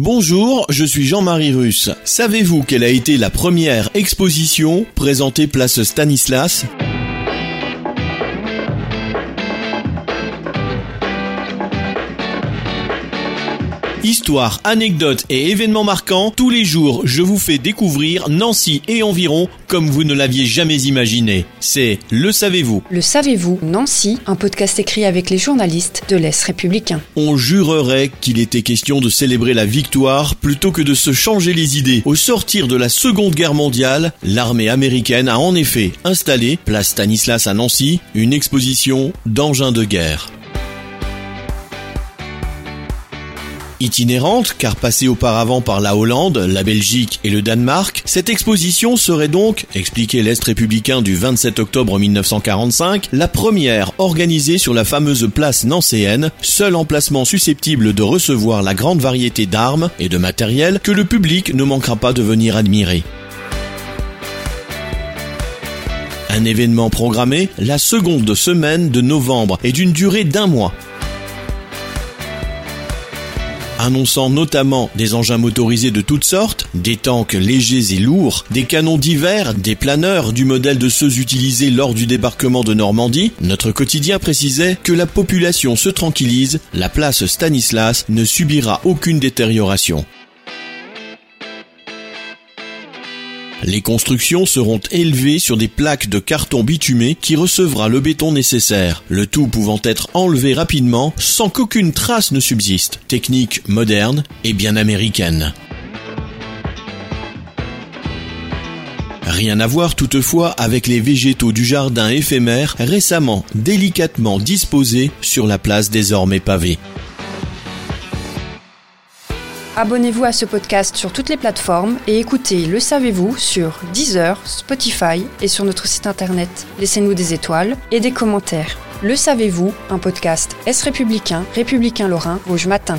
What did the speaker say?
Bonjour, je suis Jean-Marie Russe. Savez-vous quelle a été la première exposition présentée place Stanislas? Histoire, anecdotes et événements marquants, tous les jours je vous fais découvrir Nancy et environ comme vous ne l'aviez jamais imaginé. C'est Le Savez-vous Le savez-vous, Nancy, un podcast écrit avec les journalistes de l'Est républicain. On jurerait qu'il était question de célébrer la victoire plutôt que de se changer les idées. Au sortir de la Seconde Guerre mondiale, l'armée américaine a en effet installé, place Stanislas à Nancy, une exposition d'engins de guerre. Itinérante, car passée auparavant par la Hollande, la Belgique et le Danemark, cette exposition serait donc, expliquait l'Est républicain du 27 octobre 1945, la première organisée sur la fameuse place nancéenne, seul emplacement susceptible de recevoir la grande variété d'armes et de matériel que le public ne manquera pas de venir admirer. Un événement programmé la seconde semaine de novembre et d'une durée d'un mois annonçant notamment des engins motorisés de toutes sortes, des tanks légers et lourds, des canons divers, des planeurs du modèle de ceux utilisés lors du débarquement de Normandie, notre quotidien précisait que la population se tranquillise, la place Stanislas ne subira aucune détérioration. Les constructions seront élevées sur des plaques de carton bitumé qui recevra le béton nécessaire, le tout pouvant être enlevé rapidement sans qu'aucune trace ne subsiste. Technique moderne et bien américaine. Rien à voir toutefois avec les végétaux du jardin éphémère récemment délicatement disposés sur la place désormais pavée. Abonnez-vous à ce podcast sur toutes les plateformes et écoutez Le Savez-vous sur Deezer, Spotify et sur notre site internet. Laissez-nous des étoiles et des commentaires. Le Savez-vous, un podcast Est républicain, républicain lorrain, Rouge Matin.